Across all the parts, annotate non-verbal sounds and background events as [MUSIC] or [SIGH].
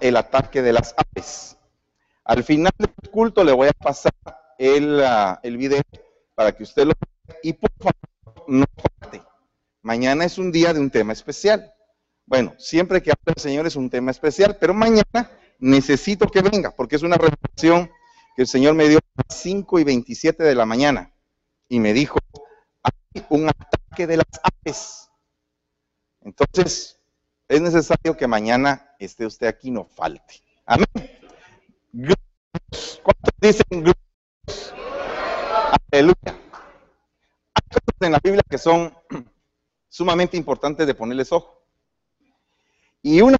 El ataque de las aves. Al final del culto le voy a pasar el, ah, el video para que usted lo vea y por favor no falte. Mañana es un día de un tema especial. Bueno, siempre que habla el Señor es un tema especial, pero mañana necesito que venga porque es una revelación que el Señor me dio a las 5 y 27 de la mañana y me dijo, hay un ataque de las aves. Entonces, es necesario que mañana esté usted aquí, no falte. Amén. ¿Cuántos dicen glorios? Aleluya. Hay cosas en la Biblia que son [CLEARS THROAT] sumamente importantes de ponerles ojo. Y una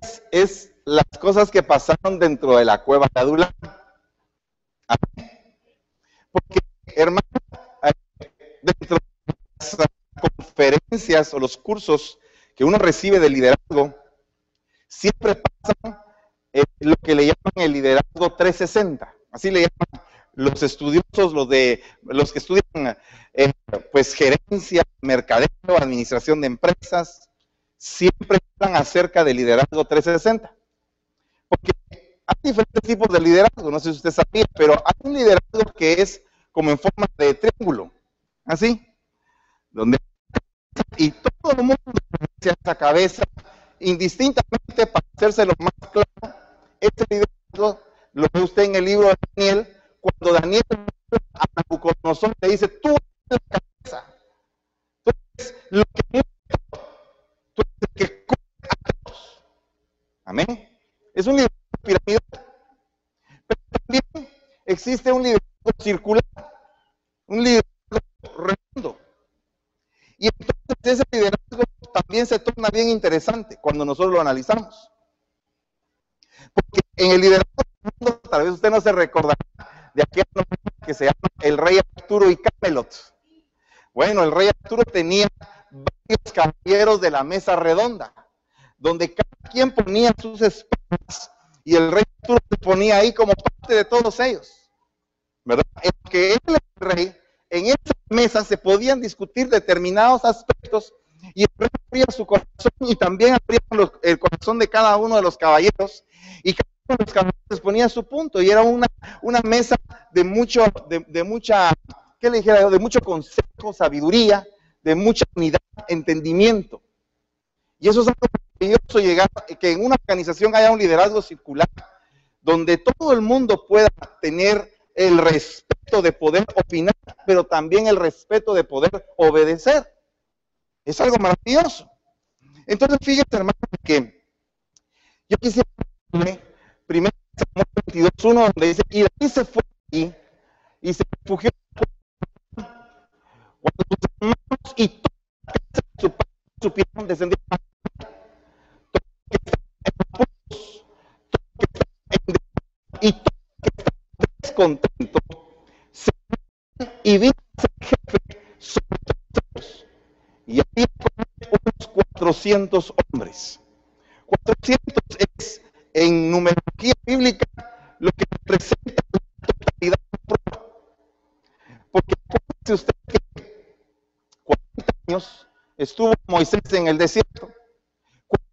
es, es las cosas que pasaron dentro de la cueva de Adulam. Porque, hermano, dentro de las conferencias o los cursos que uno recibe de liderazgo, siempre pasa eh, lo que le llaman el liderazgo 360. Así le llaman los estudiosos, los de los que estudian eh, pues gerencia, mercadeo, administración de empresas, siempre hablan acerca del liderazgo 360. Porque hay diferentes tipos de liderazgo, no sé si usted sabía, pero hay un liderazgo que es como en forma de triángulo, así, donde y todo el mundo hacia esa cabeza, indistintamente para hacérselo más claro, este liderazgo lo ve usted en el libro de Daniel, cuando Daniel a Nabucodonosor le dice, tú eres la cabeza, tú eres lo que tú eres el que cubre a todos. Amén. Es un liderazgo piramidal. Pero también existe un liderazgo circular, un liderazgo redondo. Y entonces ese liderazgo también se torna bien interesante cuando nosotros lo analizamos. Porque en el liderazgo tal vez usted no se recordará de aquel que se llama el rey Arturo y Camelot. Bueno, el rey Arturo tenía varios caballeros de la mesa redonda, donde cada quien ponía sus espadas y el rey Arturo se ponía ahí como parte de todos ellos. ¿Verdad? En que él el rey, en esa mesa se podían discutir determinados aspectos y el rey abría su corazón y también abría el corazón de cada uno de los caballeros y cada uno de los caballeros ponía su punto y era una, una mesa de mucho, de, de mucha, ¿qué le dijera? De mucho consejo, sabiduría, de mucha unidad, entendimiento. Y eso es algo maravilloso llegar, que en una organización haya un liderazgo circular, donde todo el mundo pueda tener el respeto de poder opinar, pero también el respeto de poder obedecer. Es algo maravilloso. Entonces, fíjate, hermano, que yo quisiera primero Samuel 22.1, donde dice, y David se fue allí y se refugió cuando sus hermanos y toda la casa de su padre supieron descender a y todo que está descontento, se y vino 400 hombres. 400 es en numerología bíblica lo que representa la totalidad de la prueba. Porque acuérdese usted que 40 años estuvo Moisés en el desierto.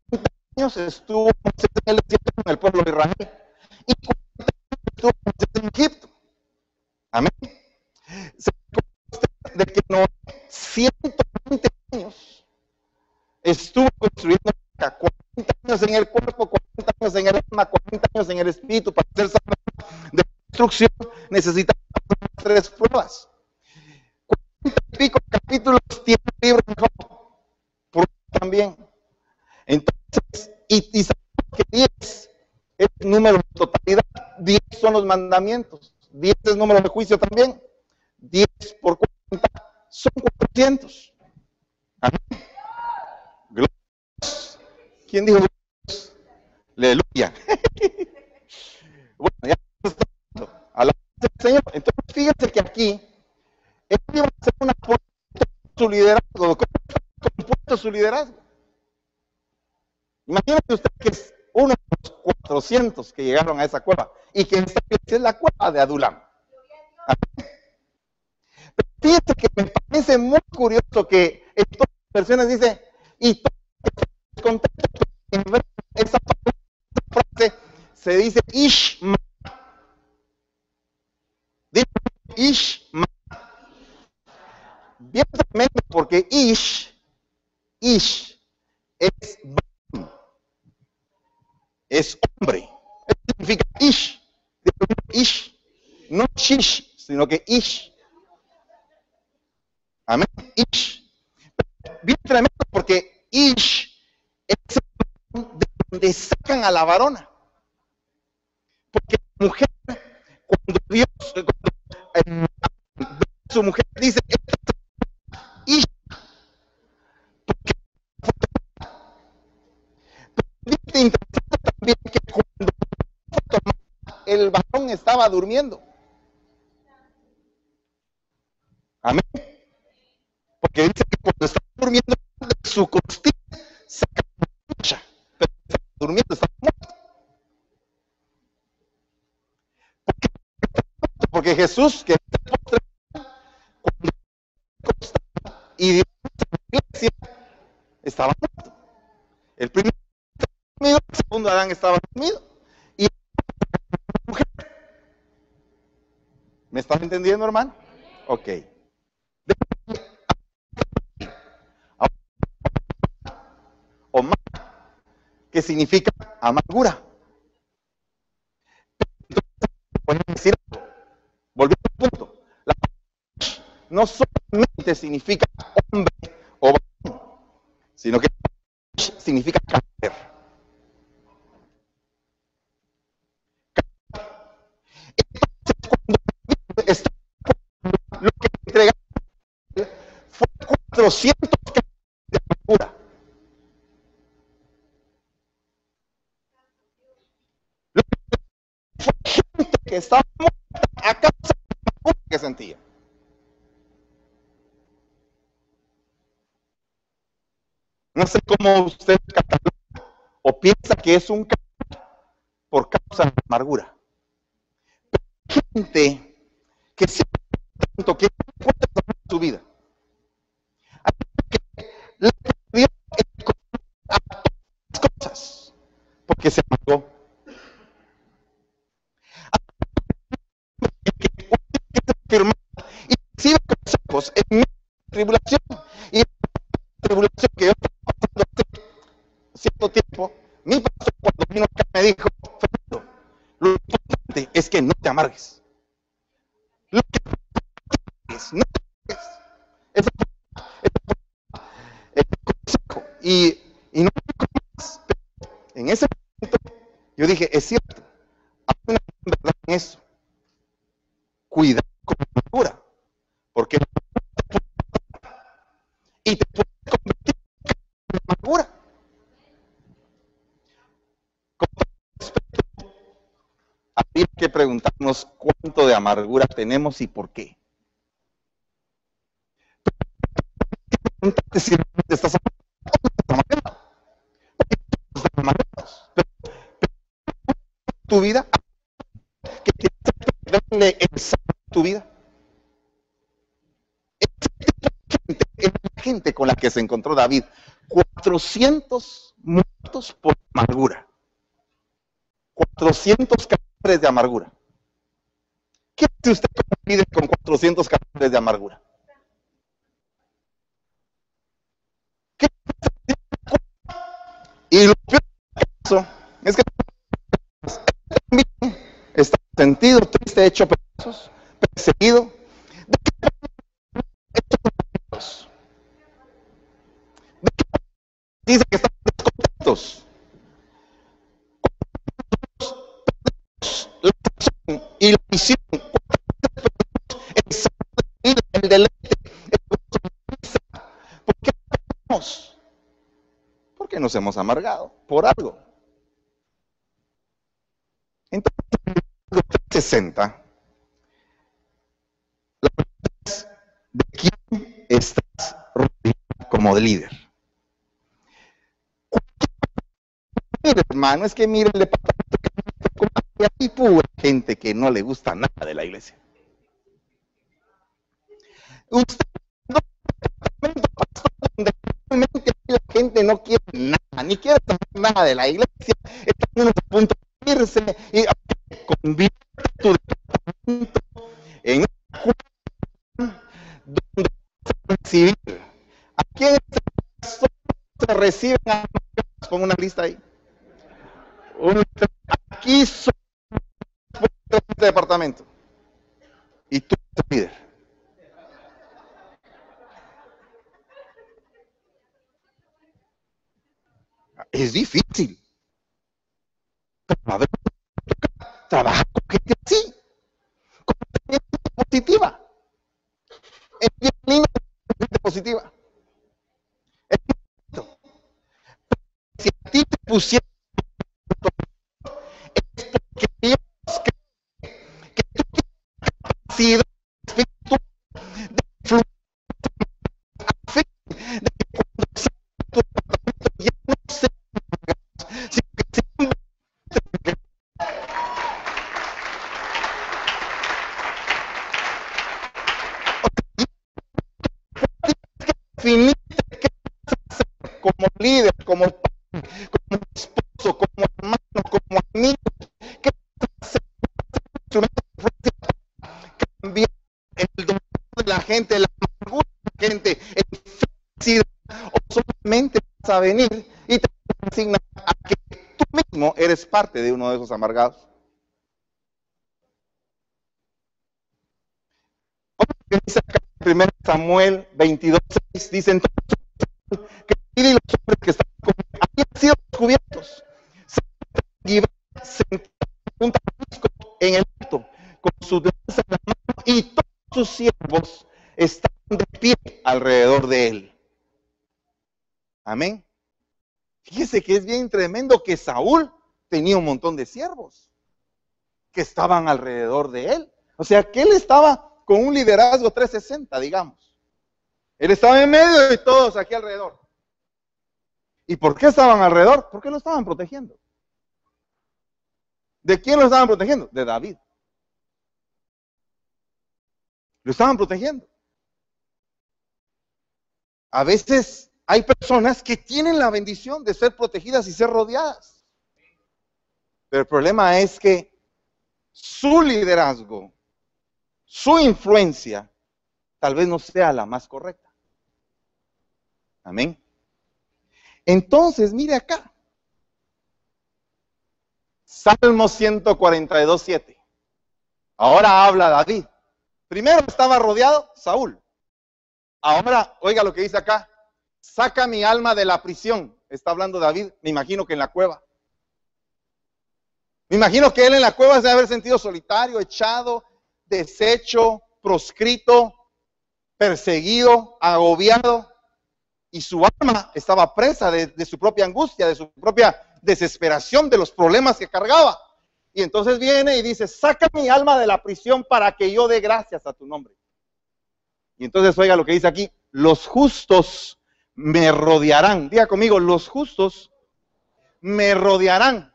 40 años estuvo Moisés en el desierto con el pueblo de Israel. Necesitamos tres pruebas. 40 y pico capítulos tiene el libro de Job. Por también. Entonces, y, y sabemos que 10 es el número de totalidad, 10 son los mandamientos, 10 es número de juicio también. 10 por 40 son 400. Amén. Gloria. ¿Quién dijo Dios? Aleluya. [LAUGHS] bueno, ya al Señor. Entonces, fíjense que aquí, él iba a hacer una su liderazgo. ¿Cómo está compuesto su liderazgo? Imagínate usted que es uno de los 400 que llegaron a esa cueva y que esta es la cueva de Adulam. Pero fíjense que me parece muy curioso que en todas las versiones dice, y todos contentos en esa, frase se dice Ishma. Ishma. Bien tremendo porque Ish, Ish, es hombre. Eso significa Ish. Ish. No Shish, sino que Ish. Amén. Ish. Bien tremendo porque Ish es de donde sacan a la varona. Porque la mujer, cuando Dios, cuando, su mujer dice, Ish, porque también que cuando el varón estaba durmiendo. Amén. Porque dice que cuando estaba durmiendo, de su costilla saca concha, pero durmiendo, estaba muerto. Porque, porque Jesús, que y Dios estaba muerto. El estaba dormido, el segundo Adán estaba dormido. Y mujer. ¿Me estás entendiendo, hermano? Ok. O más, que significa amargura. No solamente significa Cómo usted cataloga o piensa que es un carácter por causa de la amargura. Pero hay gente que siempre tanto que tomar su vida. Hay gente que le dio el control a las cosas porque se amargó. Afirmar y recibe consejos en de tribulación y en la tribulación que yo tiempo, mi pastor cuando vino acá me dijo, Fernando, lo importante es que no te amargues. Lo que amargues, no te amargues. Fue el consejo. Y, y no más, pero en ese momento yo dije, es cierto, hay una verdad en eso. Cuidado con la amargura, porque y te puede preguntarnos cuánto de amargura tenemos y por qué. Preguntarte si estás amargados. Tu vida que tienes que el tu vida. Gente con la que se encontró David. 400 muertos por amargura. 400 cadáveres de amargura. ¿Qué hace usted como con 400 cadáveres de amargura? ¿Qué? Y lo peor caso es que está sentido, triste, hecho pedazos, perseguido. ¿De qué qué dice que están descontentos? Y la visión, el sabor el deleite, el. ¿Por qué perdemos? Porque nos hemos amargado por algo. Entonces, en el versículo 360, la pregunta es, ¿de quién estás rodeado como de líder? Mire, hermano, es que mire el departamento y hay pura gente que no le gusta nada de la iglesia. Usted donde realmente la gente no quiere nada, ni quiere saber nada de la iglesia, están unos a punto de irse venir y te vas a que tú mismo eres parte de uno de esos amargados? Dice acá en 1 Samuel 22, 6, dice entonces que y los hombres que estaban con él habían sido descubiertos. Se junto en el alto, con su lanza en la mano, y todos sus siervos estaban de pie alrededor de él. Amén. Fíjese que es bien tremendo que Saúl tenía un montón de siervos que estaban alrededor de él. O sea, que él estaba con un liderazgo 360, digamos. Él estaba en medio y todos aquí alrededor. ¿Y por qué estaban alrededor? Porque lo estaban protegiendo. ¿De quién lo estaban protegiendo? De David. Lo estaban protegiendo. A veces hay personas que tienen la bendición de ser protegidas y ser rodeadas. Pero el problema es que su liderazgo, su influencia, tal vez no sea la más correcta. Amén. Entonces, mire acá. Salmo 142, 7. Ahora habla David. Primero estaba rodeado Saúl. Ahora, oiga lo que dice acá. Saca mi alma de la prisión. Está hablando David, me imagino que en la cueva. Me imagino que él en la cueva se debe haber sentido solitario, echado, deshecho, proscrito, perseguido, agobiado. Y su alma estaba presa de, de su propia angustia, de su propia desesperación, de los problemas que cargaba. Y entonces viene y dice, saca mi alma de la prisión para que yo dé gracias a tu nombre. Y entonces oiga lo que dice aquí, los justos me rodearán. Diga conmigo, los justos me rodearán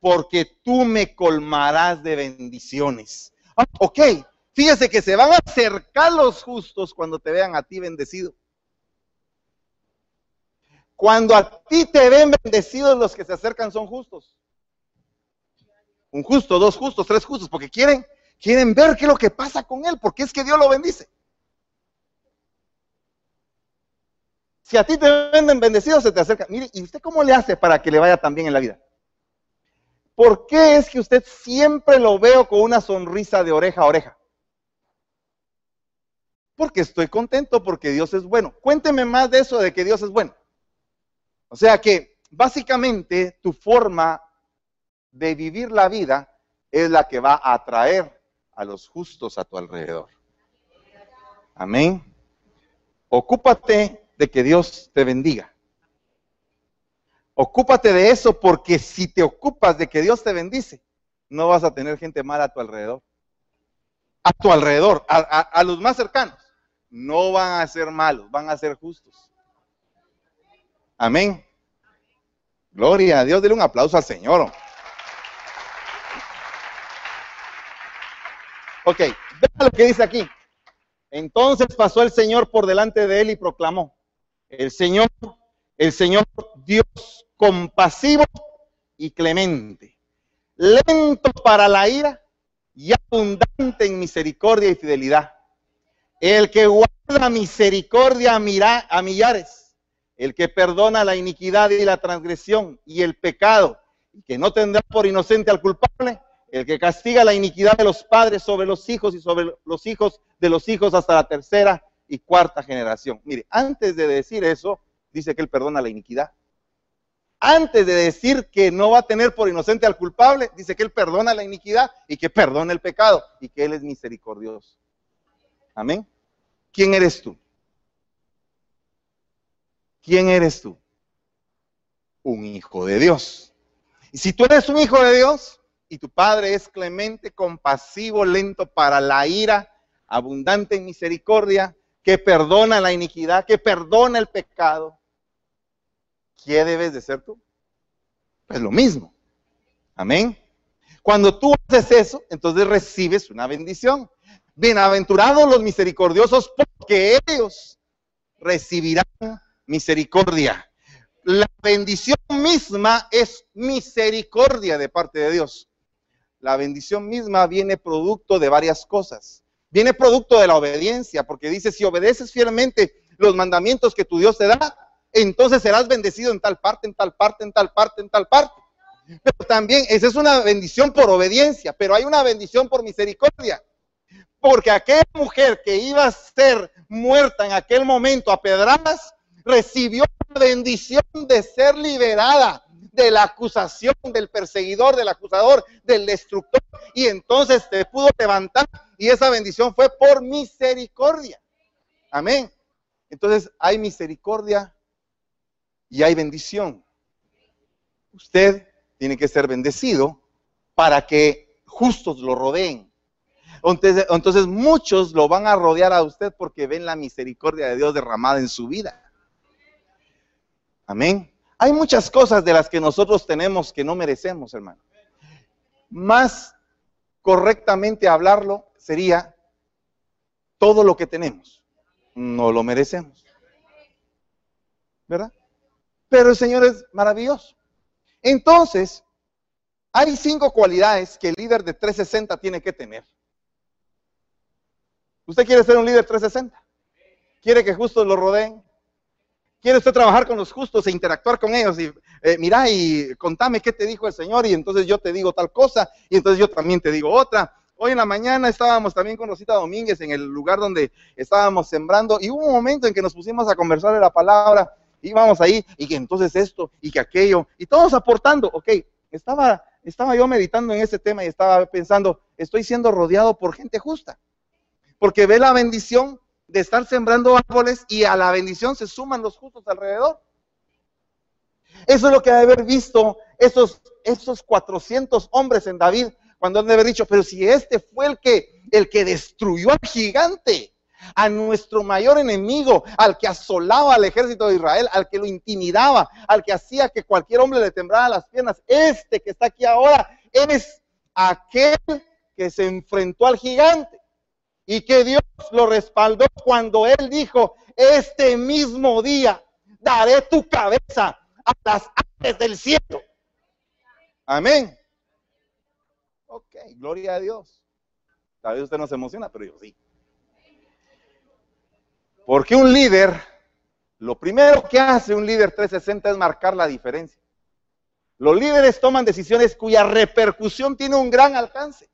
porque tú me colmarás de bendiciones. Ah, ok, fíjese que se van a acercar los justos cuando te vean a ti bendecido. Cuando a ti te ven bendecidos, los que se acercan son justos. Un justo, dos justos, tres justos, porque quieren, quieren ver qué es lo que pasa con él, porque es que Dios lo bendice. Si a ti te venden bendecidos, se te acercan. Mire, ¿y usted cómo le hace para que le vaya tan bien en la vida? ¿Por qué es que usted siempre lo veo con una sonrisa de oreja a oreja? Porque estoy contento porque Dios es bueno. Cuénteme más de eso de que Dios es bueno. O sea que básicamente tu forma de vivir la vida es la que va a atraer a los justos a tu alrededor. Amén. Ocúpate de que Dios te bendiga. Ocúpate de eso porque si te ocupas de que Dios te bendice, no vas a tener gente mala a tu alrededor. A tu alrededor, a, los más cercanos. No van a ser malos, van a ser justos. Amén. Gloria a Dios, dele un aplauso al Señor. Ok, vean lo que dice aquí. Entonces pasó el Señor por delante de él y proclamó, el Señor, el Señor Dios compasivo y clemente, lento para la ira y abundante en misericordia y fidelidad. El que guarda misericordia a millares, el que perdona la iniquidad y la transgresión y el pecado, y que no tendrá por inocente al culpable, el que castiga la iniquidad de los padres sobre los hijos y sobre los hijos de los hijos hasta la tercera y cuarta generación. Mire, antes de decir eso, dice que él perdona la iniquidad antes de decir que no va a tener por inocente al culpable, dice que Él perdona la iniquidad y que perdona el pecado y que Él es misericordioso. Amén. ¿Quién eres tú? ¿Quién eres tú? Un hijo de Dios. Y si tú eres un hijo de Dios y tu Padre es clemente, compasivo, lento para la ira, abundante en misericordia, que perdona la iniquidad, que perdona el pecado, ¿qué debes de ser tú? Pues lo mismo. Amén. Cuando tú haces eso, entonces recibes una bendición. Bienaventurados los misericordiosos, porque ellos recibirán misericordia. La bendición misma es misericordia de parte de Dios. La bendición misma viene producto de varias cosas. Viene producto de la obediencia, porque dice, si obedeces fielmente los mandamientos que tu Dios te da, entonces serás bendecido en tal parte, en tal parte, en tal parte, en tal parte. Pero también esa es una bendición por obediencia, pero hay una bendición por misericordia. Porque aquella mujer que iba a ser muerta en aquel momento a pedradas, recibió la bendición de ser liberada de la acusación del perseguidor, del acusador, del destructor. Y entonces se pudo levantar y esa bendición fue por misericordia. Amén. Entonces hay misericordia y hay bendición. Usted tiene que ser bendecido para que justos lo rodeen. Entonces, entonces, muchos lo van a rodear a usted porque ven la misericordia de Dios derramada en su vida. Amén. Hay muchas cosas de las que nosotros tenemos que no merecemos, hermano. Más correctamente hablarlo sería todo lo que tenemos. No lo merecemos. ¿Verdad? pero el Señor es maravilloso. Entonces, hay cinco cualidades que el líder de 360 tiene que tener. ¿Usted quiere ser un líder 360? ¿Quiere que justos lo rodeen? ¿Quiere usted trabajar con los justos e interactuar con ellos? Y eh, mira y contame qué te dijo el Señor y entonces yo te digo tal cosa y entonces yo también te digo otra. Hoy en la mañana estábamos también con Rosita Domínguez en el lugar donde estábamos sembrando y hubo un momento en que nos pusimos a conversar de la palabra íbamos ahí, y que entonces esto, y que aquello, y todos aportando, ok, estaba, estaba yo meditando en ese tema y estaba pensando, estoy siendo rodeado por gente justa, porque ve la bendición de estar sembrando árboles y a la bendición se suman los justos alrededor. Eso es lo que debe haber visto esos, esos 400 hombres en David, cuando han de haber dicho, pero si este fue el que, el que destruyó al gigante, a nuestro mayor enemigo, al que asolaba al ejército de Israel, al que lo intimidaba, al que hacía que cualquier hombre le tembrara las piernas. Este que está aquí ahora es aquel que se enfrentó al gigante y que Dios lo respaldó cuando él dijo, este mismo día daré tu cabeza a las aves del cielo. Amén. Ok, gloria a Dios. Tal vez usted no se emociona, pero yo sí. Porque un líder, lo primero que hace un líder 360 es marcar la diferencia. Los líderes toman decisiones cuya repercusión tiene un gran alcance.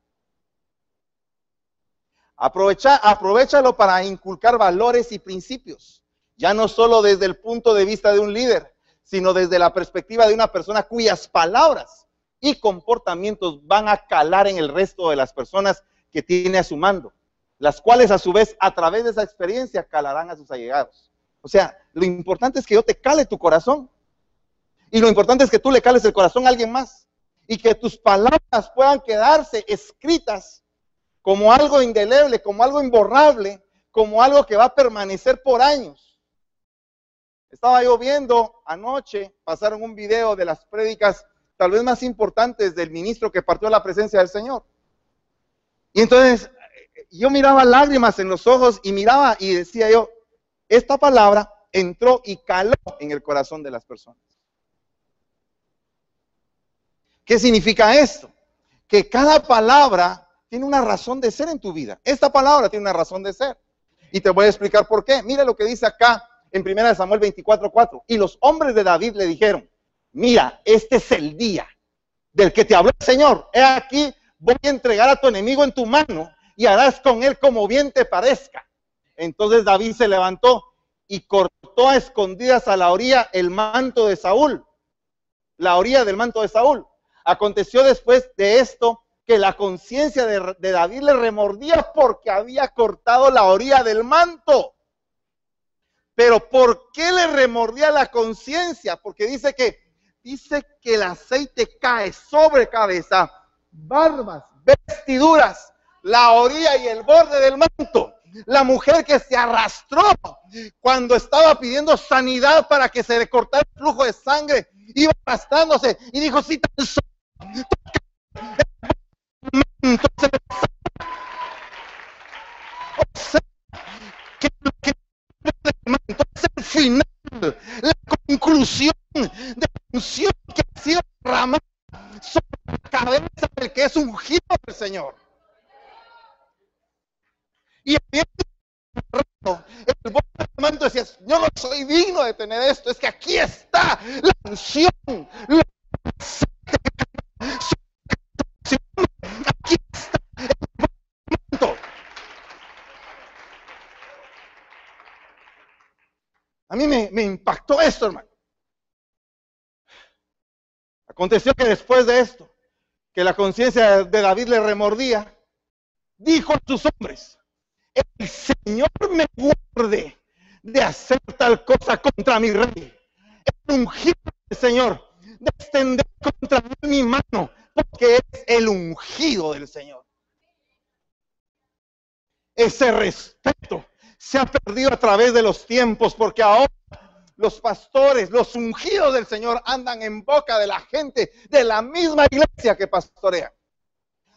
Aprovecha, aprovechalo para inculcar valores y principios, ya no solo desde el punto de vista de un líder, sino desde la perspectiva de una persona cuyas palabras y comportamientos van a calar en el resto de las personas que tiene a su mando las cuales a su vez a través de esa experiencia calarán a sus allegados. O sea, lo importante es que yo te cale tu corazón. Y lo importante es que tú le cales el corazón a alguien más. Y que tus palabras puedan quedarse escritas como algo indeleble, como algo imborrable, como algo que va a permanecer por años. Estaba yo viendo anoche, pasaron un video de las prédicas tal vez más importantes del ministro que partió la presencia del Señor. Y entonces yo miraba lágrimas en los ojos y miraba y decía yo, esta palabra entró y caló en el corazón de las personas. ¿Qué significa esto? que cada palabra tiene una razón de ser en tu vida. Esta palabra tiene una razón de ser. Y te voy a explicar por qué. Mira lo que dice acá en 1 Samuel 24:4. Y los hombres de David le dijeron, mira, este es el día del que te habló el Señor. He aquí, voy a entregar a tu enemigo en tu mano y harás con él como bien te parezca. Entonces David se levantó y cortó a escondidas a la orilla el manto de Saúl. La orilla del manto de Saúl. Aconteció después de esto que la conciencia de, David le remordía porque había cortado la orilla del manto. Pero ¿por qué le remordía la conciencia? Porque dice que dice que el aceite cae sobre cabeza, barbas, vestiduras, la orilla y el borde del manto. La mujer que se arrastró cuando estaba pidiendo sanidad para que se le cortara el flujo de sangre, iba arrastrándose y dijo, si tan solo entonces el final, la conclusión de unción que ha sido derramada sobre la cabeza del que es ungido del Señor. Y el buen manto decía, yo no soy digno de tener esto, es que aquí está la unción, la Aconteció que después de esto, que la conciencia de David le remordía, dijo a sus hombres, el Señor me guarde de hacer tal cosa contra mi rey. El ungido del Señor, de extender contra mí mi mano, porque es el ungido del Señor. Ese respeto se ha perdido a través de los tiempos, porque ahora los pastores, los ungidos del Señor andan en boca de la gente de la misma iglesia que pastorea.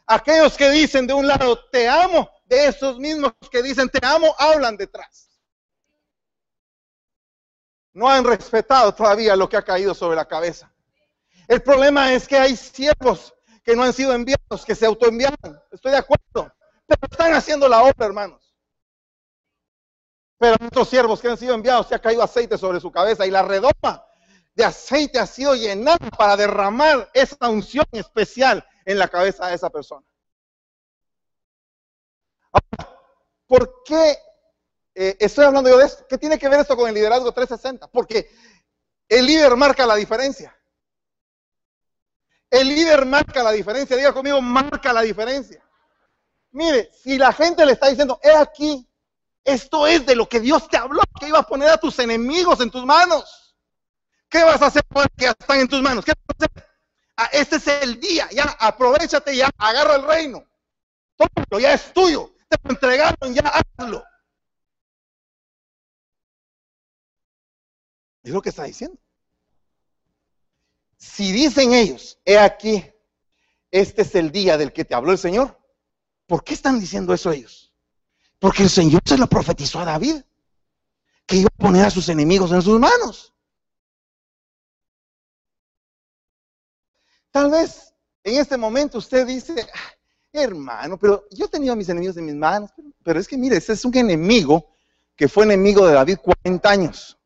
Aquellos que dicen de un lado, te amo, de esos mismos que dicen, te amo, hablan detrás. No han respetado todavía lo que ha caído sobre la cabeza. El problema es que hay siervos que no han sido enviados, que se autoenviaron. Estoy de acuerdo. Pero están haciendo la obra, hermanos. Pero otros siervos que han sido enviados se ha caído aceite sobre su cabeza y la redoma de aceite ha sido llenada para derramar esa unción especial en la cabeza de esa persona. Ahora, ¿por qué eh, estoy hablando yo de esto? ¿Qué tiene que ver esto con el liderazgo 360? Porque el líder marca la diferencia. El líder marca la diferencia. Diga conmigo, marca la diferencia. Mire, si la gente le está diciendo, he aquí, esto es de lo que Dios te habló, que iba a poner a tus enemigos en tus manos. ¿Qué vas a hacer que ya están en tus manos? ¿Qué vas a hacer? Ah, este es el día, ya aprovechate, ya agarra el reino. Tómalo, ya es tuyo. Te lo entregaron, ya hazlo. Es lo que está diciendo. Si dicen ellos, he aquí, este es el día del que te habló el Señor, ¿por qué están diciendo eso ellos? Porque el Señor se lo profetizó a David, que iba a poner a sus enemigos en sus manos. Tal vez en este momento usted dice, ah, hermano, pero yo he tenido a mis enemigos en mis manos, pero, es que mire, ese es un enemigo que fue enemigo de David 40 años.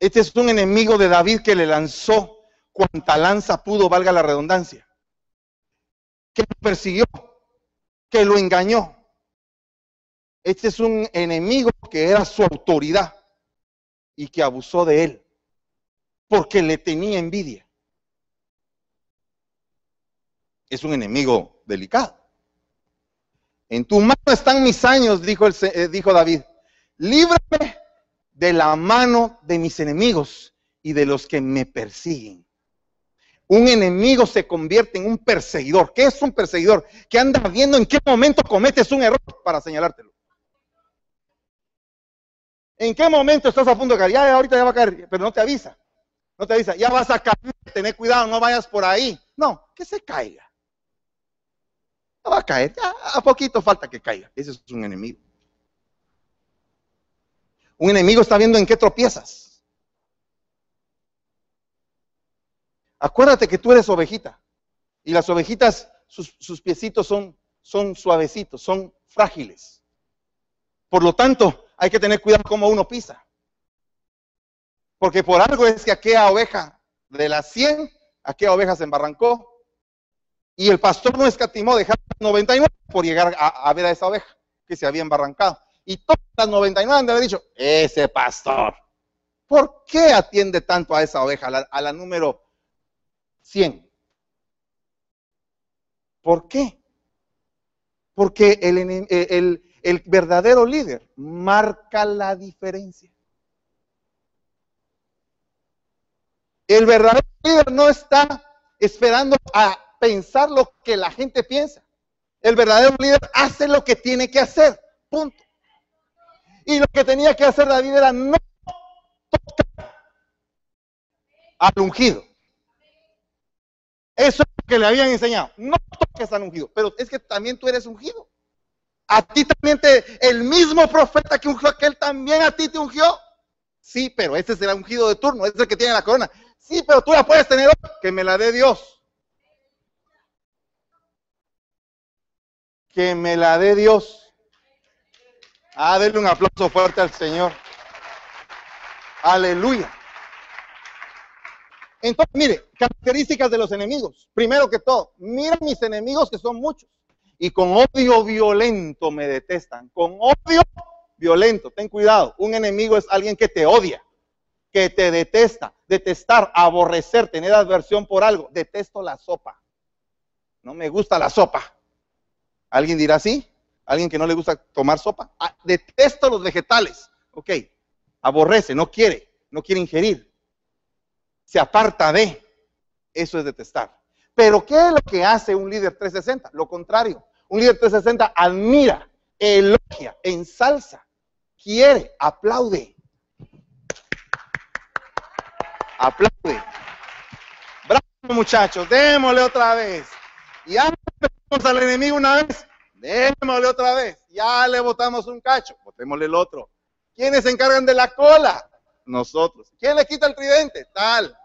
Este es un enemigo de David que le lanzó cuanta lanza pudo, valga la redundancia, que lo persiguió, que lo engañó. Este es un enemigo que era su autoridad y que abusó de él porque le tenía envidia. Es un enemigo delicado. En tu mano están mis años, dijo, el, eh, dijo David. Líbrame de la mano de mis enemigos y de los que me persiguen un enemigo se convierte en un perseguidor. ¿Qué es un perseguidor? Que anda viendo en qué momento cometes un error para señalártelo. ¿En qué momento estás a punto de caer? Ya ahorita ya va a caer, pero no te avisa. No te avisa, ya vas a caer, tener cuidado, no vayas por ahí. No, que se caiga. No va a caer, ya a poquito falta que caiga. Ese es un enemigo. Un enemigo está viendo en qué tropiezas. Acuérdate que tú eres ovejita. Y las ovejitas, sus, sus piecitos son, son suavecitos, son frágiles. Por lo tanto, hay que tener cuidado cómo uno pisa. Porque por algo es que aquella oveja de las 100, aquella oveja se embarrancó. Y el pastor no escatimó dejar 99 por llegar a, ver a esa oveja que se había embarrancado. Y todas las 99 han de haber dicho, ese pastor, ¿por qué atiende tanto a esa oveja, a la, número 100? ¿Por qué? Porque el, el verdadero líder marca la diferencia. El verdadero líder no está esperando a pensar lo que la gente piensa. El verdadero líder hace lo que tiene que hacer. Punto. Y lo que tenía que hacer David era no tocar al ungido. Eso es lo que le habían enseñado. No toques al ungido. Pero es que también tú eres ungido. A ti también te, el mismo profeta que ungió aquel también a ti te ungió. Sí, pero ese será ungido de turno, ese es el que tiene la corona. Sí, pero tú la puedes tener que me la dé Dios. Que me la dé Dios. Ah, denle un aplauso fuerte al Señor. Aleluya. Entonces, mire, características de los enemigos. Primero que todo, mira mis enemigos que son muchos. Y con odio violento me detestan. Con odio violento. Ten cuidado. Un enemigo es alguien que te odia que te detesta. Detestar, aborrecer, tener adversión por algo. Detesto la sopa. No me gusta la sopa. ¿Alguien dirá así? ¿Alguien que no le gusta tomar sopa? Ah, detesto los vegetales. Ok. Aborrece, no quiere, no quiere ingerir. Se aparta de. Eso es detestar. Pero ¿qué es lo que hace un líder 360? Lo contrario. Un líder 360 admira, elogia, ensalza, quiere, aplaude. Aplaude. Bravo, muchachos. Démosle otra vez. Ya le al enemigo una vez. Démosle otra vez. Ya le botamos un cacho. Botémosle el otro. ¿Quiénes se encargan de la cola? Nosotros. ¿Quién le quita el tridente? Tal.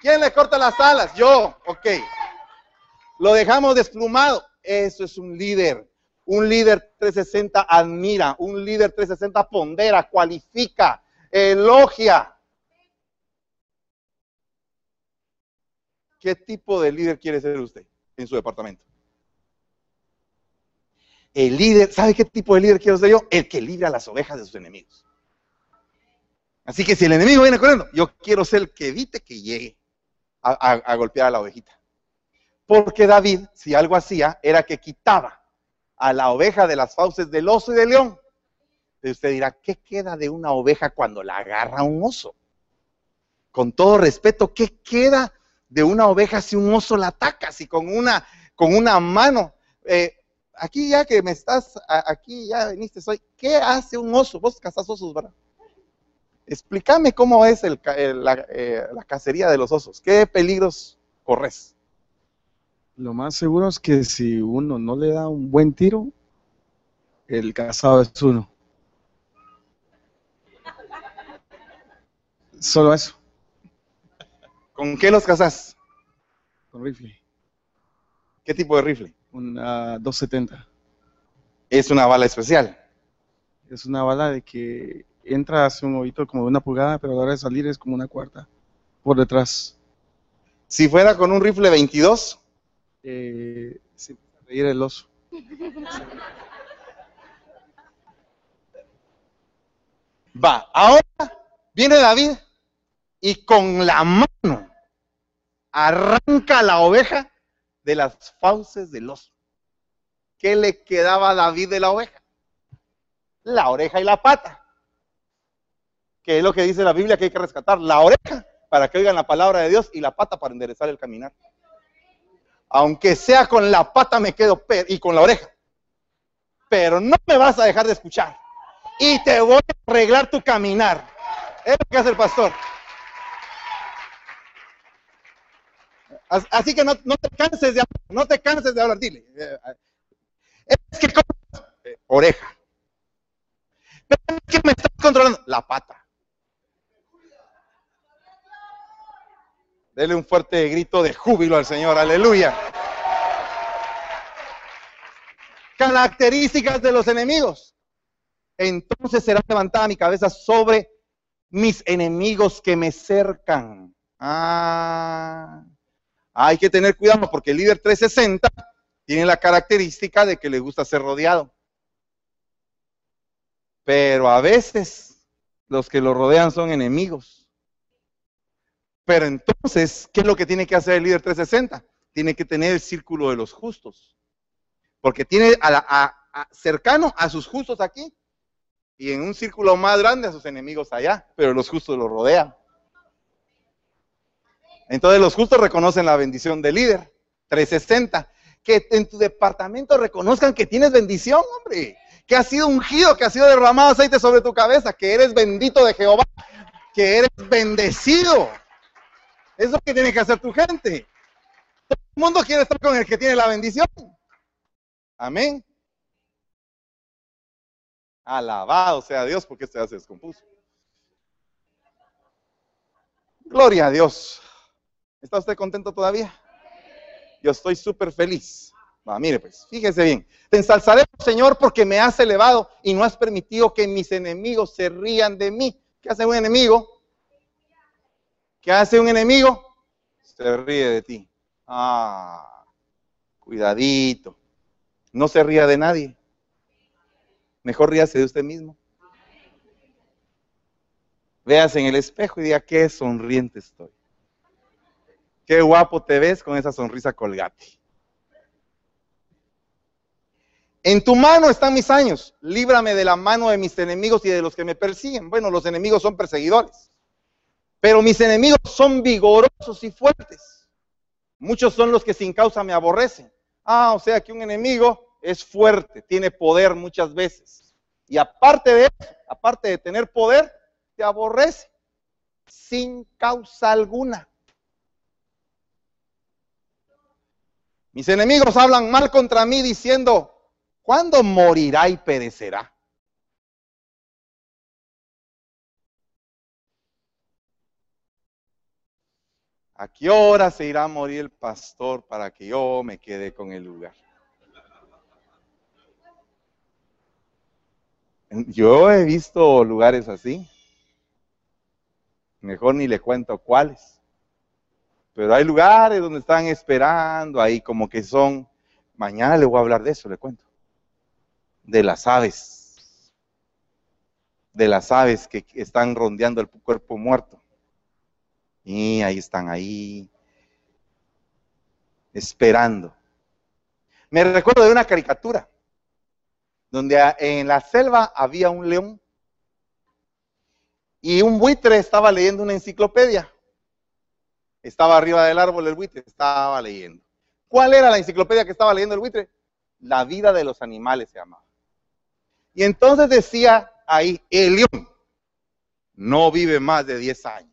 ¿Quién le corta las alas? Yo. Ok. Lo dejamos desplumado. Eso es un líder. Un líder 360 admira. Un líder 360 pondera, cualifica, elogia. ¿Qué tipo de líder quiere ser usted en su departamento? El líder, ¿sabe qué tipo de líder quiero ser yo? El que libra las ovejas de sus enemigos. Así que si el enemigo viene corriendo, yo quiero ser el que evite que llegue a, golpear a la ovejita. Porque David, si algo hacía, era que quitaba a la oveja de las fauces del oso y del león. Usted dirá, ¿qué queda de una oveja cuando la agarra un oso? Con todo respeto, ¿qué queda de una oveja si un oso la ataca, si con una, con una mano. Eh, aquí ya que me estás, aquí ya viniste hoy, ¿qué hace un oso? Vos cazás osos, ¿verdad? Explícame cómo es el, la, eh, la, cacería de los osos. ¿Qué peligros corres? Lo más seguro es que si uno no le da un buen tiro, el cazado es uno. Solo eso. ¿Con qué los cazas? Con rifle. ¿Qué tipo de rifle? Una 270. ¿Es una bala especial? Es una bala de que entra hacia un ovito como de una pulgada, pero a la hora de salir es como una cuarta por detrás. Si fuera con un rifle 22? Eh, sí, reír el oso. [LAUGHS] Va, ahora viene David y con la mano arranca la oveja de las fauces del oso. ¿Qué le quedaba a David de la oveja? La oreja y la pata. Que es lo que dice la Biblia que hay que rescatar. La oreja para que oigan la palabra de Dios y la pata para enderezar el caminar. Aunque sea con la pata me quedo y con la oreja. Pero no me vas a dejar de escuchar. Y te voy a arreglar tu caminar. Es lo que hace el pastor. Así que no, te canses de hablar, no te canses de hablar, dile. Eh, es que, eh, oreja. Pero es que me estás controlando, la pata. Dele un fuerte grito de júbilo al Señor, aleluya. características de los enemigos. Entonces será levantada mi cabeza sobre mis enemigos que me cercan. Ah, hay que tener cuidado porque el líder 360 tiene la característica de que le gusta ser rodeado. Pero a veces los que lo rodean son enemigos. Pero entonces, ¿qué es lo que tiene que hacer el líder 360? Tiene que tener el círculo de los justos. Porque tiene a, cercano a sus justos aquí y en un círculo más grande a sus enemigos allá, pero los justos lo rodean. Entonces los justos reconocen la bendición del líder. 360. Que en tu departamento reconozcan que tienes bendición, hombre. Que has sido ungido, que ha sido derramado aceite sobre tu cabeza, que eres bendito de Jehová, que eres bendecido. Eso es lo que tiene que hacer tu gente. Todo el mundo quiere estar con el que tiene la bendición. Amén. Alabado sea Dios porque se hace descompuso. Gloria a Dios. ¿Está usted contento todavía? Yo estoy súper feliz. Mire pues, fíjese bien. Te ensalzaré, Señor, porque me has elevado y no has permitido que mis enemigos se rían de mí. ¿Qué hace un enemigo? ¿Qué hace un enemigo? Se ríe de ti. Ah, cuidadito. No se ría de nadie. Mejor ríase de usted mismo. Véase en el espejo y diga, qué sonriente estoy. Qué guapo te ves con esa sonrisa colgate. En tu mano están mis años. Líbrame de la mano de mis enemigos y de los que me persiguen. Bueno, los enemigos son perseguidores. Pero mis enemigos son vigorosos y fuertes. Muchos son los que sin causa me aborrecen. Ah, o sea que un enemigo es fuerte, tiene poder muchas veces. Y aparte de eso, aparte de tener poder, te aborrece sin causa alguna. Mis enemigos hablan mal contra mí diciendo, ¿cuándo morirá y perecerá? ¿A qué hora se irá a morir el pastor para que yo me quede con el lugar? Yo he visto lugares así. Mejor ni le cuento cuáles. Pero hay lugares donde están esperando, ahí como que son, mañana le voy a hablar de eso, le cuento. De las aves. De las aves que están rondeando el cuerpo muerto. Y ahí están ahí, esperando. Me recuerdo de una caricatura donde en la selva había un león y un buitre estaba leyendo una enciclopedia. Estaba arriba del árbol el buitre, estaba leyendo. ¿Cuál era la enciclopedia que estaba leyendo el buitre? La vida de los animales se llamaba. Y entonces decía ahí, el león no vive más de 10 años.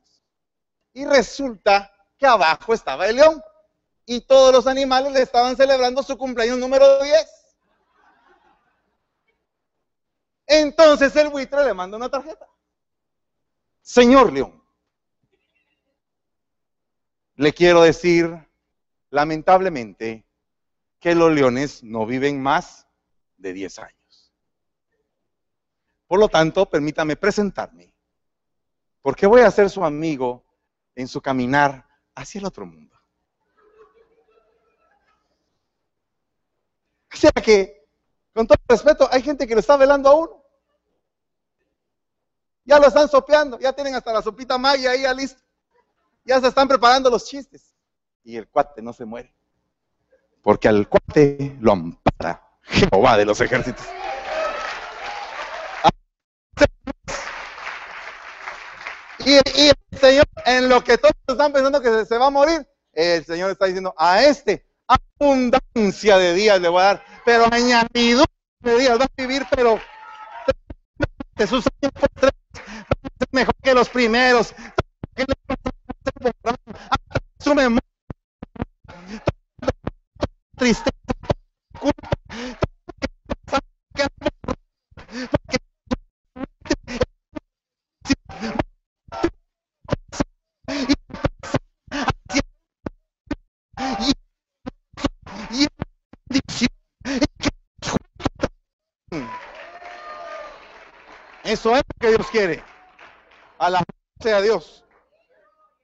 Y resulta que abajo estaba el león. Y todos los animales le estaban celebrando su cumpleaños número 10. Entonces el buitre le manda una tarjeta. Señor León, le quiero decir, lamentablemente, que los leones no viven más de 10 años. Por lo tanto, permítame presentarme, porque voy a ser su amigo en su caminar hacia el otro mundo. O sea que con todo respeto, hay gente que le está velando a uno. Ya lo están sopeando, ya tienen hasta la sopita magia ahí ya listo. Ya se están preparando los chistes. Y el cuate no se muere. Porque al cuate lo ampara Jehová de los ejércitos. Y, el Señor, en lo que todos están pensando que se va a morir, el Señor está diciendo, a este abundancia de días le voy a dar, pero añadidura de días va a vivir, pero sus años por mejor que los primeros. Eso es lo que Dios quiere. Alabado sea Dios.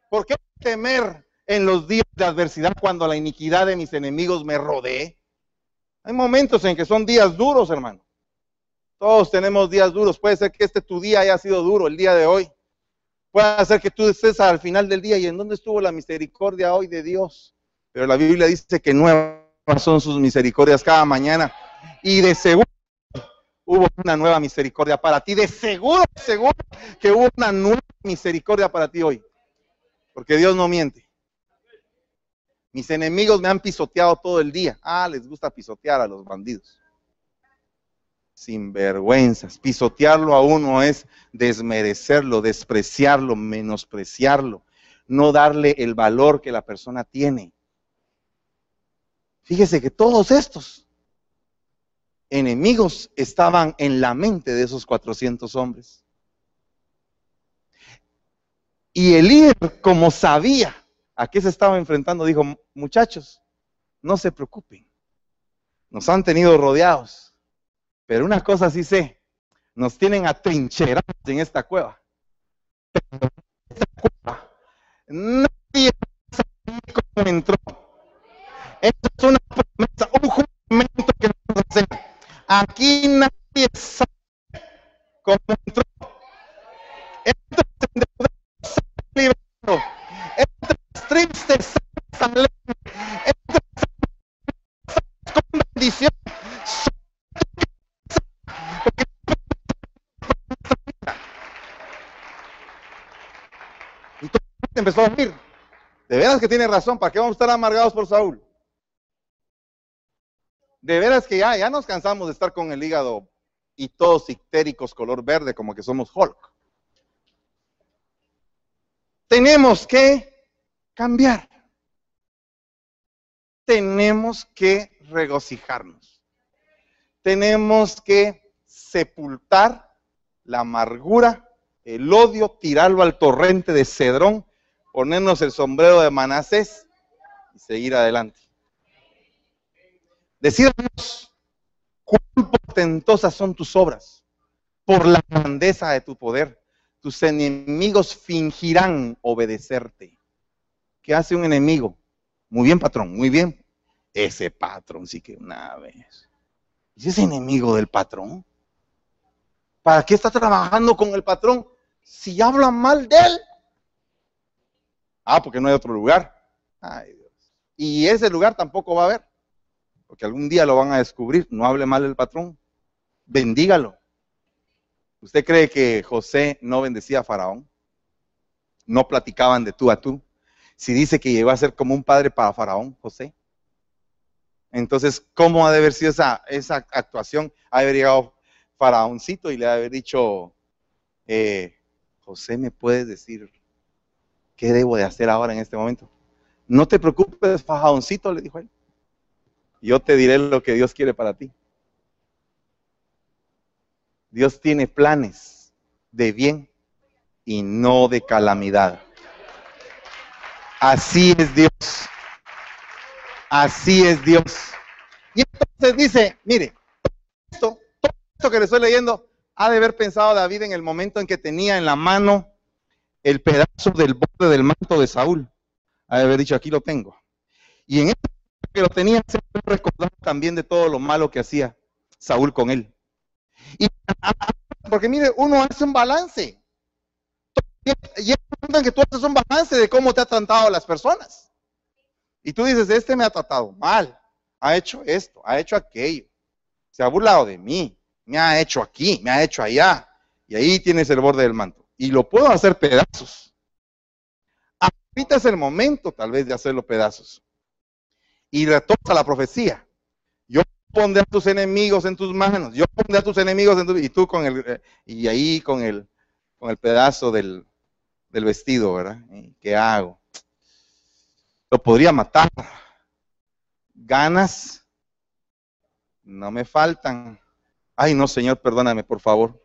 ¿Por qué temer en los días de adversidad cuando la iniquidad de mis enemigos me rodee? Hay momentos en que son días duros, hermano. Todos tenemos días duros. Puede ser que este tu día haya sido duro el día de hoy. Puede ser que tú estés al final del día y en dónde estuvo la misericordia hoy de Dios. Pero la Biblia dice que nuevas son sus misericordias cada mañana. Y de seguro hubo una nueva misericordia para ti. De seguro, seguro que hubo una nueva misericordia para ti hoy. Porque Dios no miente. Mis enemigos me han pisoteado todo el día. Ah, les gusta pisotear a los bandidos. Sin vergüenzas. Pisotearlo a uno es desmerecerlo, despreciarlo, menospreciarlo, no darle el valor que la persona tiene. Fíjese que todos estos enemigos estaban en la mente de esos 400 hombres. Y el líder, como sabía a qué se estaba enfrentando, dijo, muchachos, no se preocupen, nos han tenido rodeados, pero una cosa sí sé, nos tienen atrincherados en esta cueva. Pero esta cueva, nadie sabe cómo entró. Es una promesa, un juramento que. Aquí nadie sabe cómo entró. Esto es liberado. Esto es triste, alegre. Esto es con bendición. Y todo empezó a dormir. De veras que tiene razón, ¿para qué vamos a estar amargados por Saúl? De veras que ya, ya nos cansamos de estar con el hígado y todos ictéricos color verde como que somos Hulk. Tenemos que cambiar. Tenemos que regocijarnos. Tenemos que sepultar la amargura, el odio, tirarlo al torrente de Cedrón, ponernos el sombrero de Manasés y seguir adelante. Decir a Dios, cuán portentosas son tus obras por la grandeza de tu poder. Tus enemigos fingirán obedecerte. ¿Qué hace un enemigo? Muy bien, patrón, muy bien. Ese patrón sí que una vez. ¿Y ese enemigo del patrón? ¿Para qué está trabajando con el patrón si hablan mal de él? Ah, porque no hay otro lugar. Ay, Dios. Y ese lugar tampoco va a haber. Porque algún día lo van a descubrir. No hable mal del patrón. Bendígalo. ¿Usted cree que José no bendecía a Faraón? No platicaban de tú a tú. Si dice que llegó a ser como un padre para Faraón, José. Entonces, ¿cómo ha de haber sido esa, actuación? Ha de haber llegado Faraóncito y le ha de haber dicho, eh, José, ¿me puedes decir qué debo de hacer ahora en este momento? No te preocupes, Faraóncito, le dijo él. Yo te diré lo que Dios quiere para ti. Dios tiene planes de bien y no de calamidad. Así es Dios. Así es Dios. Y entonces dice, mire, esto, todo esto que le estoy leyendo, ha de haber pensado David en el momento en que tenía en la mano el pedazo del borde del manto de Saúl. Ha de haber dicho, aquí lo tengo. Y en este que lo tenía, se recordaba también de todo lo malo que hacía Saúl con él. Y porque mire, uno hace un balance. Y es que tú haces un balance de cómo te ha tratado las personas. Y tú dices, este me ha tratado mal, ha hecho esto, ha hecho aquello, se ha burlado de mí, me ha hecho aquí, me ha hecho allá. Y ahí tienes el borde del manto. Y lo puedo hacer pedazos. Ahorita es el momento tal vez de hacerlo pedazos. Y retorna la profecía. Yo pondré a tus enemigos en tus manos. Yo pondré a tus enemigos en tu y tú con el y ahí con el con el pedazo del, del vestido, ¿verdad? ¿Qué hago? Lo podría matar. Ganas no me faltan. Ay, no, Señor, perdóname, por favor.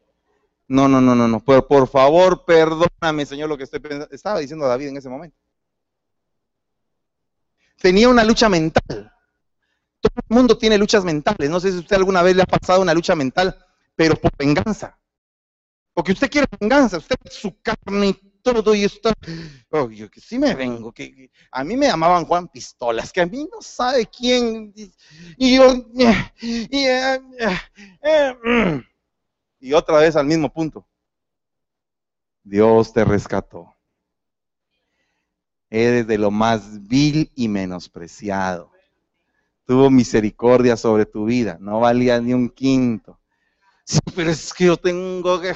No, no, no, no, no. Por, por favor, perdóname, Señor, lo que estoy pensando. Estaba diciendo David en ese momento. Tenía una lucha mental. Todo el mundo tiene luchas mentales. No sé si usted alguna vez le ha pasado una lucha mental, pero por venganza. Porque usted quiere venganza, usted su carne y todo y está, oh, yo que sí me vengo, que, a mí me llamaban Juan Pistolas, que a mí no sabe quién, y yo, eh, eh, mm. y otra vez al mismo punto. Dios te rescató. Eres de lo más vil y menospreciado. Tuvo misericordia sobre tu vida, no valía ni un quinto. Sí, pero es que yo tengo que,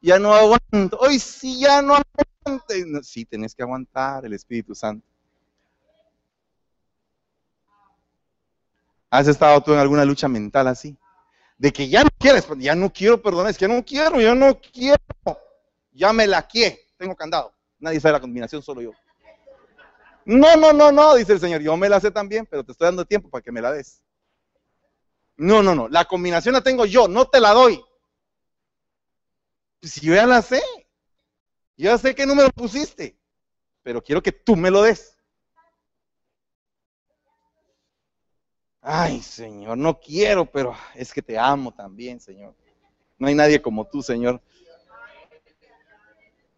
ya no aguanto. Hoy sí, ya no aguanto. sí, tenés que aguantar el Espíritu Santo. ¿Has estado tú en alguna lucha mental así? De que ya no quieres, ya no quiero perdonar, es que no quiero, ya no quiero. Ya me la quiero, tengo candado. Nadie sabe la combinación, solo yo. No, no, no, no, dice el Señor, yo me la sé también, pero te estoy dando tiempo para que me la des. No, no, no. La combinación la tengo yo, no te la doy. Pues yo ya la sé. Yo ya sé qué número pusiste. Pero quiero que tú me lo des. Ay, Señor, no quiero, pero es que te amo también, Señor. No hay nadie como tú, Señor.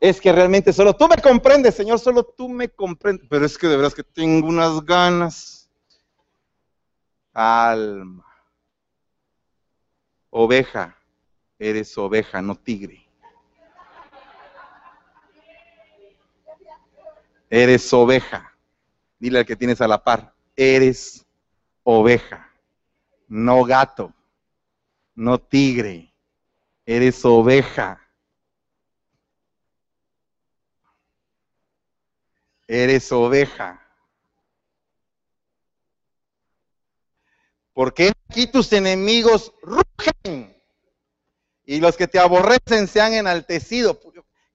Es que realmente solo tú me comprendes, Señor, solo tú me comprendes. Pero es que de verdad que tengo unas ganas. Alma. Oveja, eres oveja, no tigre. Eres oveja. Dile al que tienes a la par, eres oveja, no gato, no tigre. Eres oveja. Eres oveja. Porque aquí tus enemigos rugen y los que te aborrecen se han enaltecido.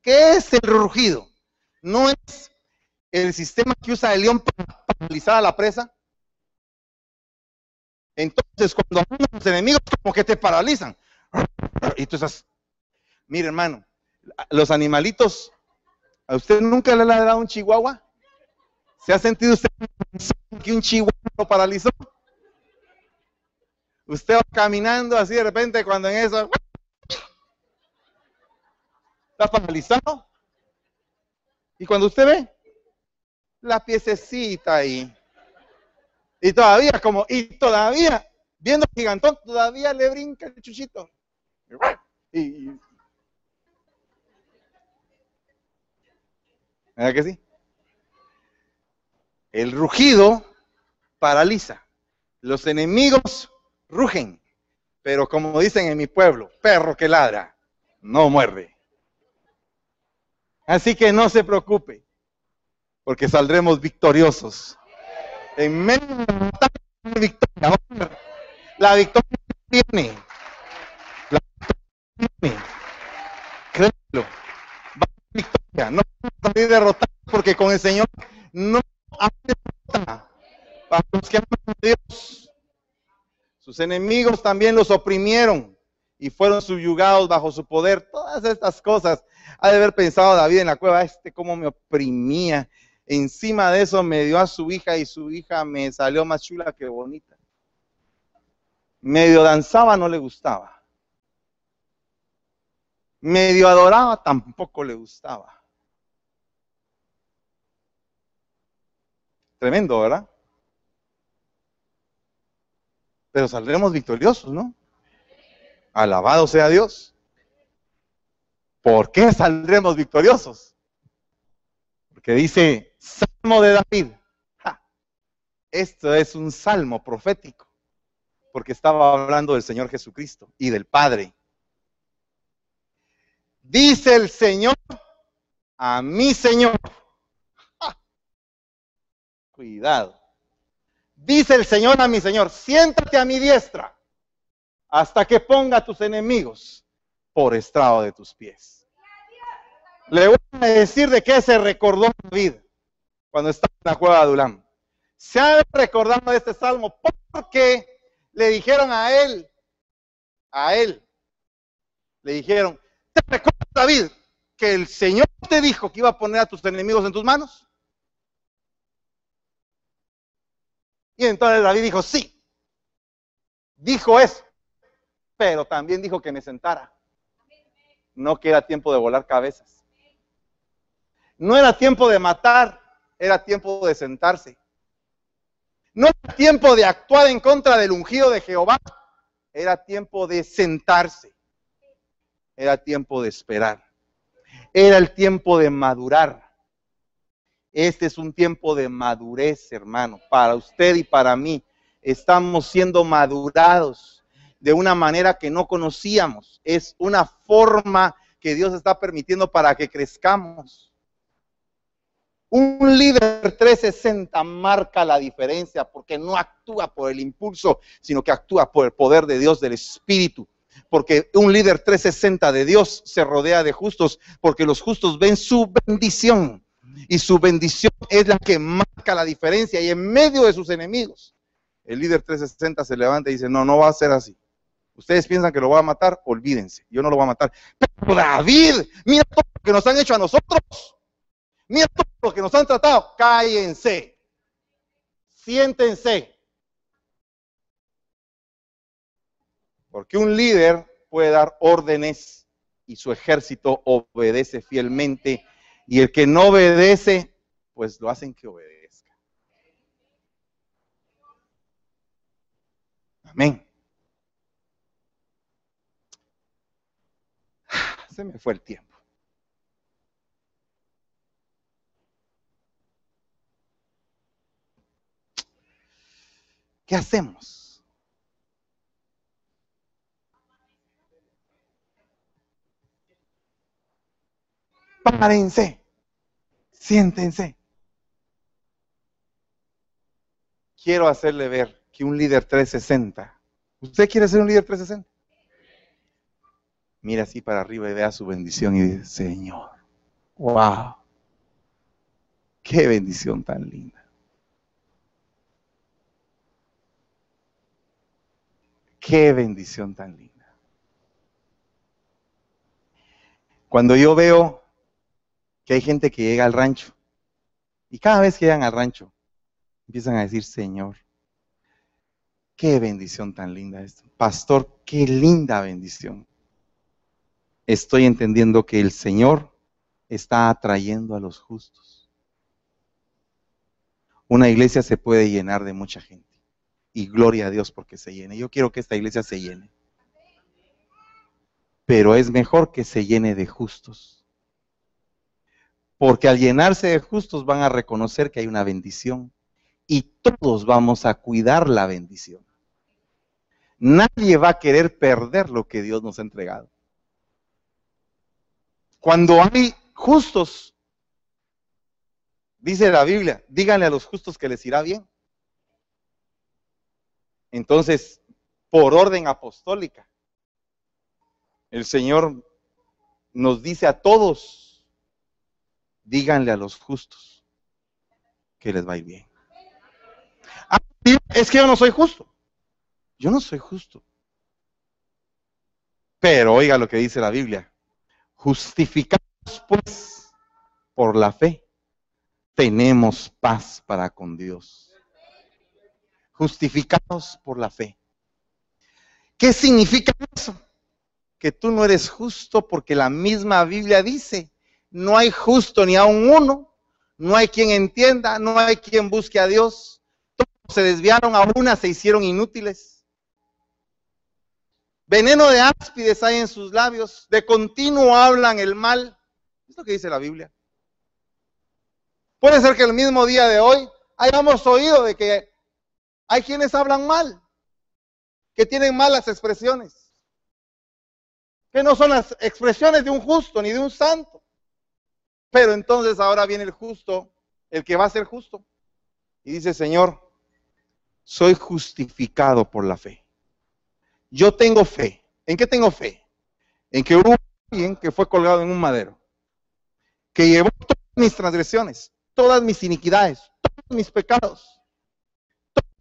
¿Qué es el rugido? No es el sistema que usa el león para paralizar a la presa. Entonces, cuando los enemigos como que te paralizan, y tú estás, mire hermano, los animalitos, ¿a usted nunca le ha dado un chihuahua? ¿Se ha sentido usted que un chihuahua lo paralizó? Usted va caminando así de repente cuando en eso está paralizado. Y cuando usted ve la piececita ahí, y todavía como, y todavía, viendo el gigantón, todavía le brinca el chuchito. Y, ¿Verdad que sí? El rugido paraliza. Los enemigos rugen, pero como dicen en mi pueblo, perro que ladra, no muerde. Así que no se preocupe, porque saldremos victoriosos. En medio de la victoria, la victoria viene. La victoria viene. Créelo. Va a victoria. No vamos a salir derrotados porque con el Señor no Para los que aman a Dios, sus enemigos también los oprimieron y fueron subyugados bajo su poder. Todas estas cosas. Ha de haber pensado David en la cueva, este cómo me oprimía. Encima de eso me dio a su hija y su hija me salió más chula que bonita. Medio danzaba, no le gustaba. Medio adoraba, tampoco le gustaba. Tremendo, ¿verdad? pero saldremos victoriosos, ¿no? Alabado sea Dios. ¿Por qué saldremos victoriosos? Porque dice Salmo de David. esto es un salmo profético, porque estaba hablando del Señor Jesucristo y del Padre. Dice el Señor a mi Señor. Cuidado. Dice el Señor a mi Señor, siéntate a mi diestra hasta que ponga a tus enemigos por estrado de tus pies. Le voy a decir de qué se recordó David cuando estaba en la cueva de Adulam. Se ha recordado de este salmo porque le dijeron a él, a él, le dijeron, ¿te recuerdas David que el Señor te dijo que iba a poner a tus enemigos en tus manos? Y entonces David dijo, sí, dijo eso, pero también dijo que me sentara. no que era tiempo de volar cabezas. No era tiempo de matar, era tiempo de sentarse. No era tiempo de actuar en contra del ungido de Jehová, era tiempo de sentarse. Era tiempo de esperar. Era el tiempo de madurar. Este es un tiempo de madurez, hermano, para usted y para mí. Estamos siendo madurados de una manera que no conocíamos. Es una forma que Dios está permitiendo para que crezcamos. Un líder 360 marca la diferencia porque no actúa por el impulso, sino que actúa por el poder de Dios, del Espíritu. Porque un líder 360 de Dios se rodea de justos, porque los justos ven su bendición. Y su bendición es la que marca la diferencia. Y en medio de sus enemigos, el líder 360 se levanta y dice, no, no va a ser así. Ustedes piensan que lo va a matar, olvídense, yo no lo voy a matar. Pero David, mira todo lo que nos han hecho a nosotros. Mira todo lo que nos han tratado. Cállense. Siéntense. Porque un líder puede dar órdenes y su ejército obedece fielmente. Y el que no obedece, pues lo hacen que obedezca. Amén. [SIGHS] Se me fue el tiempo. ¿Qué hacemos? Párense, siéntense. Quiero hacerle ver que un líder 360, ¿usted quiere ser un líder 360? Mira así para arriba y vea su bendición y dice, Señor, wow, qué bendición tan linda. Qué bendición tan linda. Cuando yo veo que hay gente que llega al rancho y cada vez que llegan al rancho empiezan a decir, Señor, qué bendición tan linda esto. Pastor, qué linda bendición. Estoy entendiendo que el Señor está atrayendo a los justos. Una iglesia se puede llenar de mucha gente y gloria a Dios porque se llene. Yo quiero que esta iglesia se llene. Pero es mejor que se llene de justos. Porque al llenarse de justos van a reconocer que hay una bendición y todos vamos a cuidar la bendición. Nadie va a querer perder lo que Dios nos ha entregado. Cuando hay justos, dice la Biblia, díganle a los justos que les irá bien. Entonces, por orden apostólica, el Señor nos dice a todos, díganle a los justos que les va a ir bien. Ah, es que yo no soy justo. Yo no soy justo. Pero oiga lo que dice la Biblia. Justificados pues por la fe, tenemos paz para con Dios justificados por la fe. ¿Qué significa eso? Que tú no eres justo porque la misma Biblia dice, no hay justo ni aun uno, no hay quien entienda, no hay quien busque a Dios. Todos se desviaron a una, se hicieron inútiles. Veneno de áspides hay en sus labios, de continuo hablan el mal. Es lo que dice la Biblia. Puede ser que el mismo día de hoy hayamos oído de que hay quienes hablan mal, que tienen malas expresiones, que no son las expresiones de un justo ni de un santo. Pero entonces ahora viene el justo, el que va a ser justo, y dice, Señor, soy justificado por la fe. Yo tengo fe. ¿En qué tengo fe? En que hubo alguien que fue colgado en un madero, que llevó todas mis transgresiones, todas mis iniquidades, todos mis pecados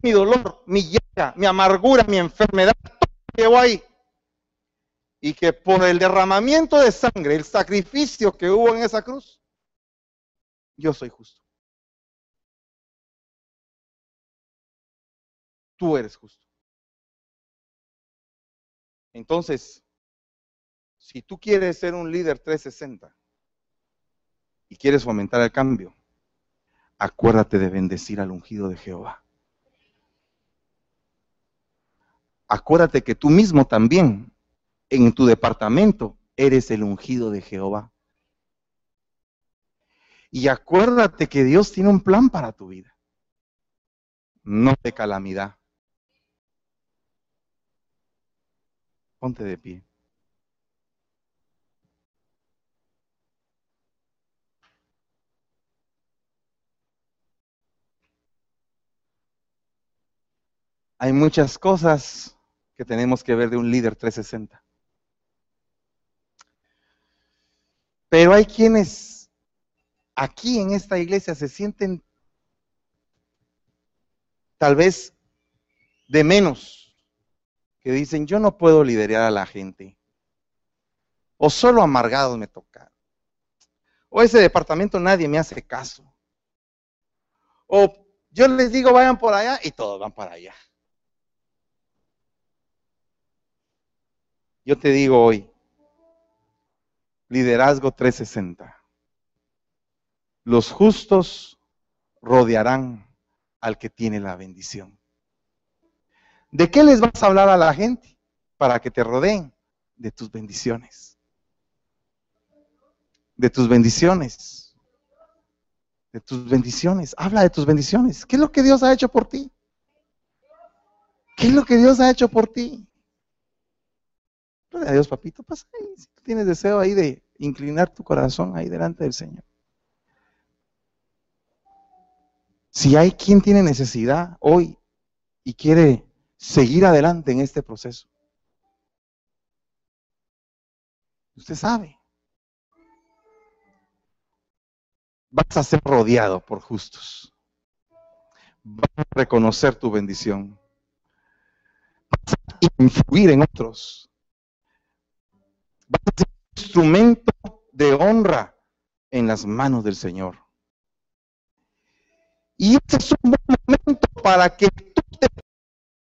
mi dolor, mi llaga, mi amargura, mi enfermedad, todo llevó ahí. Y que por el derramamiento de sangre, el sacrificio que hubo en esa cruz, yo soy justo. Tú eres justo. Entonces, si tú quieres ser un líder 360 y quieres fomentar el cambio, acuérdate de bendecir al ungido de Jehová. Acuérdate que tú mismo también, en tu departamento, eres el ungido de Jehová. Y acuérdate que Dios tiene un plan para tu vida, no de calamidad. Ponte de pie. Hay muchas cosas que tenemos que ver de un líder 360. Pero hay quienes aquí en esta iglesia se sienten tal vez de menos, que dicen, yo no puedo liderar a la gente. O solo amargados me toca. O ese departamento nadie me hace caso. O yo les digo, vayan por allá y todos van para allá. Yo te digo hoy, liderazgo 360. Los justos rodearán al que tiene la bendición. ¿De qué les vas a hablar a la gente para que te rodeen? De tus bendiciones. De tus bendiciones. De tus bendiciones. Habla de tus bendiciones. ¿Qué es lo que Dios ha hecho por ti? ¿Qué es lo que Dios ha hecho por ti? Gloria a Dios, papito, pasa ahí. Si tienes deseo ahí de inclinar tu corazón ahí delante del Señor. Si hay quien tiene necesidad hoy y quiere seguir adelante en este proceso, usted sabe, vas a ser rodeado por justos. Vas a reconocer tu bendición. Vas a influir en otros va a ser un instrumento de honra en las manos del Señor. Y este es un buen momento para que